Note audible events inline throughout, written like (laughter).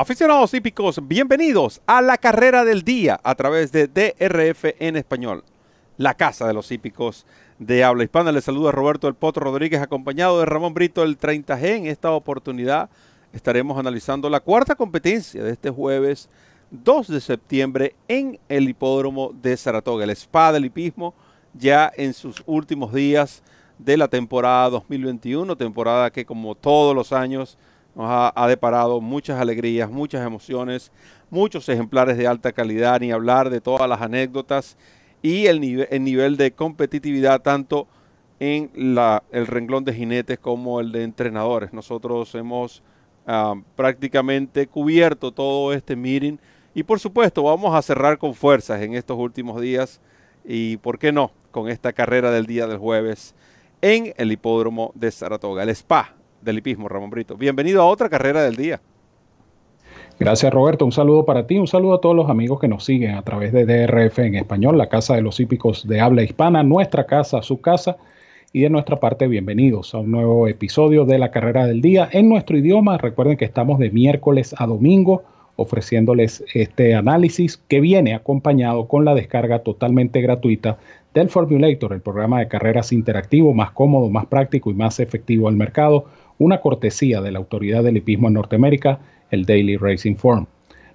Aficionados hípicos, bienvenidos a la carrera del día a través de DRF en español, la casa de los hípicos de habla hispana. Les saluda Roberto El Potro Rodríguez, acompañado de Ramón Brito, el 30G. En esta oportunidad estaremos analizando la cuarta competencia de este jueves 2 de septiembre en el hipódromo de Saratoga. El spa del hipismo ya en sus últimos días de la temporada 2021, temporada que como todos los años nos ha, deparado muchas alegrías, muchas emociones, muchos ejemplares de alta calidad, ni hablar de todas las anécdotas y el, nivel, el nivel de competitividad tanto en el renglón de jinetes como el de entrenadores. Nosotros hemos ah, prácticamente cubierto todo este meeting y por supuesto vamos a cerrar con fuerzas en estos últimos días y por qué no con esta carrera del día del jueves en el hipódromo de Saratoga, el spa del hipismo, Ramón Brito. Bienvenido a otra carrera del día. Gracias Roberto, un saludo para ti, un saludo a todos los amigos que nos siguen a través de DRF en español, la casa de los hípicos de habla hispana, nuestra casa, su casa, y de nuestra parte bienvenidos a un nuevo episodio de la carrera del día en nuestro idioma. Recuerden que estamos de miércoles a domingo ofreciéndoles este análisis que viene acompañado con la descarga totalmente gratuita del Formulator, el programa de carreras interactivo más cómodo, más práctico y más efectivo al mercado una cortesía de la Autoridad del Hipismo en Norteamérica, el Daily Racing Form.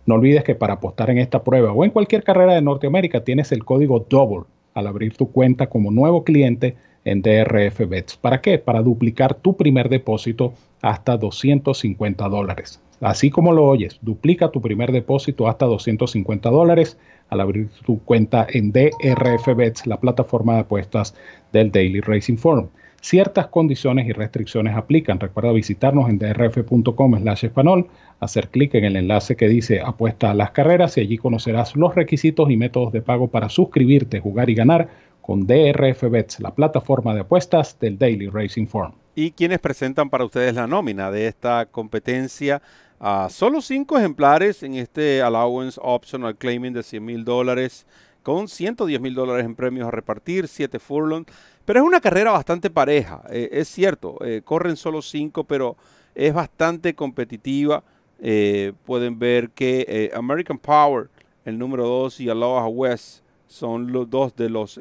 No olvides que para apostar en esta prueba o en cualquier carrera de Norteamérica tienes el código DOUBLE al abrir tu cuenta como nuevo cliente en DRF Bets. ¿Para qué? Para duplicar tu primer depósito hasta 250 dólares. Así como lo oyes, duplica tu primer depósito hasta 250 dólares al abrir tu cuenta en DRF Bets, la plataforma de apuestas del Daily Racing Form. Ciertas condiciones y restricciones aplican. Recuerda visitarnos en drf.com slash español, hacer clic en el enlace que dice apuesta a las carreras y allí conocerás los requisitos y métodos de pago para suscribirte, jugar y ganar con DRF Bets, la plataforma de apuestas del Daily Racing Form. ¿Y quienes presentan para ustedes la nómina de esta competencia? a solo cinco ejemplares en este Allowance Optional Claiming de 100 mil dólares con 110 mil dólares en premios a repartir, 7 furlong. Pero es una carrera bastante pareja, eh, es cierto, eh, corren solo 5, pero es bastante competitiva. Eh, pueden ver que American Power, el número 2, y Aloha West son los dos de los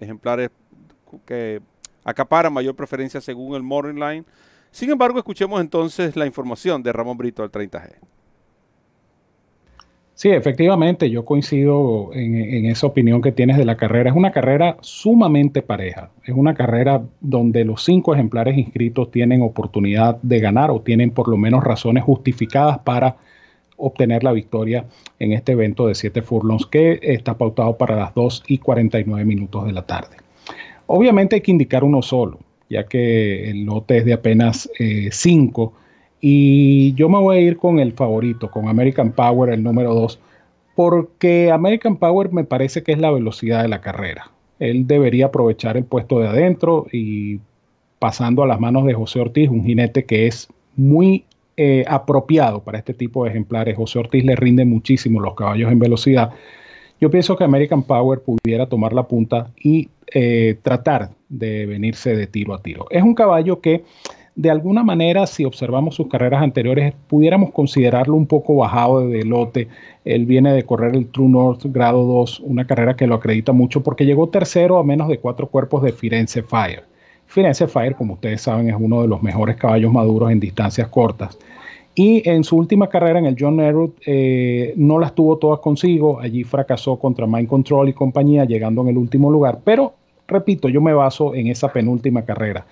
ejemplares que acaparan mayor preferencia según el Morning Line. Sin embargo, escuchemos entonces la información de Ramón Brito al 30G. Sí, efectivamente, yo coincido en, esa opinión que tienes de la carrera. Es una carrera sumamente pareja. Es una carrera donde los cinco ejemplares inscritos tienen oportunidad de ganar o tienen por lo menos razones justificadas para obtener la victoria en este evento de siete furlongs que está pautado para las 2 y 49 minutos de la tarde. Obviamente hay que indicar uno solo, ya que el lote es de apenas 5 y yo me voy a ir con el favorito, con American Power, el número 2, porque American Power me parece que es la velocidad de la carrera. Él debería aprovechar el puesto de adentro y pasando a las manos de José Ortiz, un jinete que es muy eh, apropiado para este tipo de ejemplares. José Ortiz le rinde muchísimo los caballos en velocidad. Yo pienso que American Power pudiera tomar la punta y eh, tratar de venirse de tiro a tiro. Es un caballo que de alguna manera, si observamos sus carreras anteriores, pudiéramos considerarlo un poco bajado de lote. Él viene de correr el True North grado 2, una carrera que lo acredita mucho porque llegó tercero a menos de cuatro cuerpos de Firenze Fire. Firenze Fire, como ustedes saben, es uno de los mejores caballos maduros en distancias cortas. Y en su última carrera en el John Nerud eh, no las tuvo todas consigo. Allí fracasó contra Mind Control y compañía, llegando en el último lugar. Pero, repito, yo me baso en esa penúltima carrera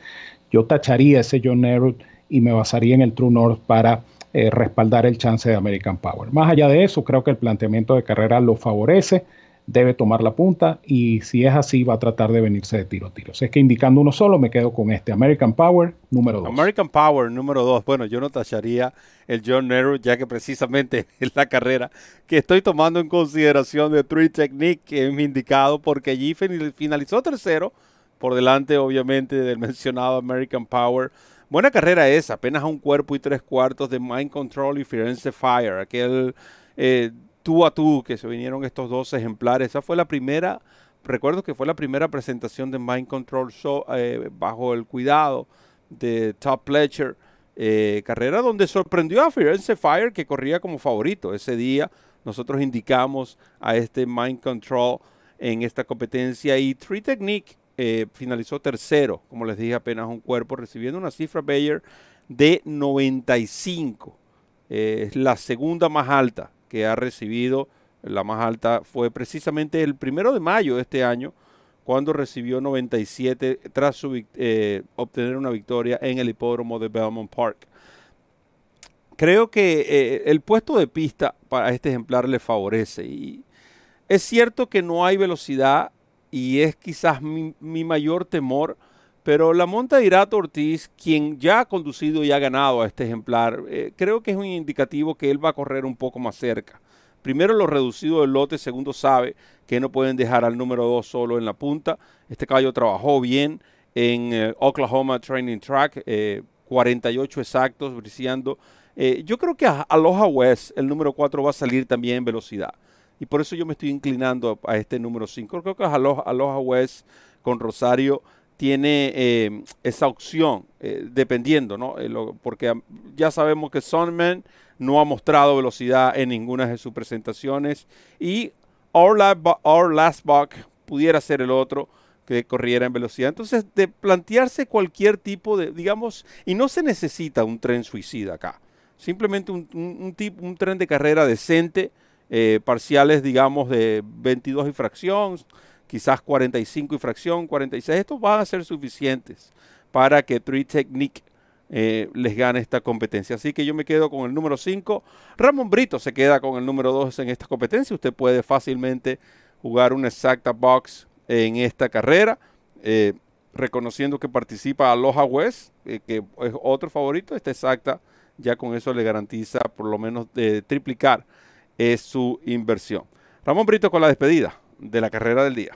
yo tacharía ese John Nerud y me basaría en el True North para eh, respaldar el chance de American Power. Más allá de eso, creo que el planteamiento de carrera lo favorece, debe tomar la punta y si es así va a tratar de venirse de tiro a tiro. Es que indicando uno solo, me quedo con este American Power número 2. American Power número 2. Bueno, yo no tacharía el John Nerud ya que precisamente (laughs) es la carrera que estoy tomando en consideración de Tree Technique que es indicado porque allí finalizó tercero por delante obviamente del (laughs) mencionado American Power. Buena carrera esa, apenas un cuerpo y tres cuartos de Mind Control y Firenze Fire, aquel eh, tú a tú que se vinieron estos dos ejemplares. Esa fue la primera, recuerdo que fue la primera presentación de Mind Control Show, eh, bajo el cuidado de Top Pletcher. eh, carrera donde sorprendió a Firenze Fire que corría como favorito. Ese día nosotros indicamos a este Mind Control en esta competencia y Tree Technique eh, finalizó tercero, como les dije, apenas un cuerpo, recibiendo una cifra Bayer de 95. Eh, es la segunda más alta que ha recibido. La más alta fue precisamente el primero de mayo de este año, cuando recibió 97 tras eh, obtener una victoria en el hipódromo de Belmont Park. Creo que el puesto de pista para este ejemplar le favorece y es cierto que no hay velocidad y es quizás mi, mayor temor, pero la monta Irato Ortiz, quien ya ha conducido y ha ganado a este ejemplar, eh, creo que es un indicativo que él va a correr un poco más cerca. Primero lo reducido del lote, segundo sabe que no pueden dejar al número 2 solo en la punta. Este caballo trabajó bien en eh, Oklahoma Training Track, 48 eh, exactos, briciando. yo creo que a Aloha West, el número 4, va a salir también en velocidad y por eso yo me estoy inclinando a, este número 5. Creo que Aloha, Aloha West con Rosario tiene eh, esa opción, eh, dependiendo, ¿no? Eh, porque ya sabemos que Sonman no ha mostrado velocidad en ninguna de sus presentaciones y Our, Last Buck pudiera ser el otro que corriera en velocidad. Entonces, de plantearse cualquier tipo de, digamos, y no se necesita un tren suicida acá, simplemente un, un, un tren de carrera decente eh, parciales, digamos, de 22 y quizás 45 y fracción, 46. Estos van a ser suficientes para que Tree Technique eh, les gane esta competencia. Así que yo me quedo con el número 5. Ramón Brito se queda con el número 2 en esta competencia. Usted puede fácilmente jugar una exacta box en esta carrera. Eh, reconociendo que participa Aloha West, que es otro favorito, esta exacta ya con eso le garantiza por lo menos triplicar es su inversión. Ramón Brito con la despedida de la carrera del día.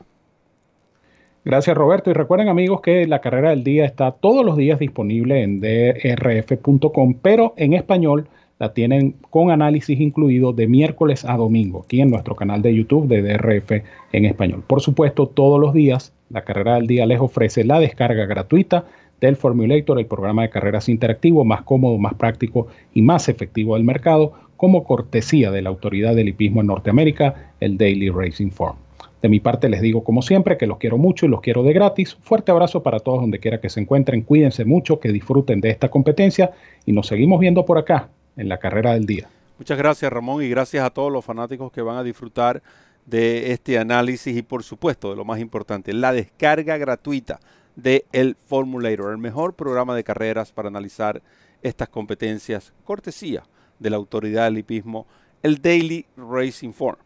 Gracias Roberto y recuerden amigos que la carrera del día está todos los días disponible en drf.com, pero en español la tienen con análisis incluido de miércoles a domingo aquí en nuestro canal de YouTube de DRF en español. Por supuesto, todos los días la carrera del día les ofrece la descarga gratuita del Formulator, el programa de carreras interactivo más cómodo, más práctico y más efectivo del mercado como cortesía de la autoridad del hipismo en Norteamérica, el Daily Racing Form. De mi parte les digo como siempre que los quiero mucho y los quiero de gratis. Fuerte abrazo para todos donde quiera que se encuentren. Cuídense mucho, que disfruten de esta competencia y nos seguimos viendo por acá en la carrera del día. Muchas gracias Ramón y gracias a todos los fanáticos que van a disfrutar de este análisis y por supuesto de lo más importante, la descarga gratuita de el Formulator, el mejor programa de carreras para analizar estas competencias cortesía de la autoridad del hipismo, el Daily Racing Form.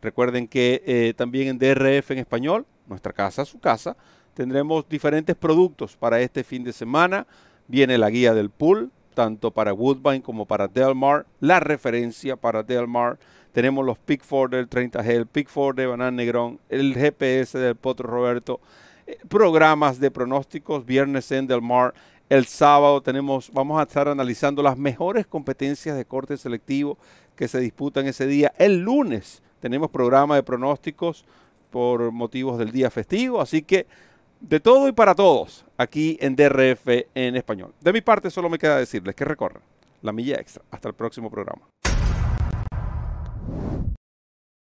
Recuerden que eh, también en DRF en español, nuestra casa, su casa, tendremos diferentes productos para este fin de semana. Viene la guía del pool, tanto para Woodbine como para Delmar, la referencia para Delmar. Tenemos los Pickford del 30G, el Pickford de Banán Negrón, el GPS del Potro Roberto, eh, programas de pronósticos, viernes en Delmar, el sábado tenemos, vamos a estar analizando las mejores competencias de corte selectivo que se disputan ese día. El lunes tenemos programa de pronósticos por motivos del día festivo, así que de todo y para todos aquí en DRF en español. De mi parte solo me queda decirles que recorran la milla extra. Hasta el próximo programa.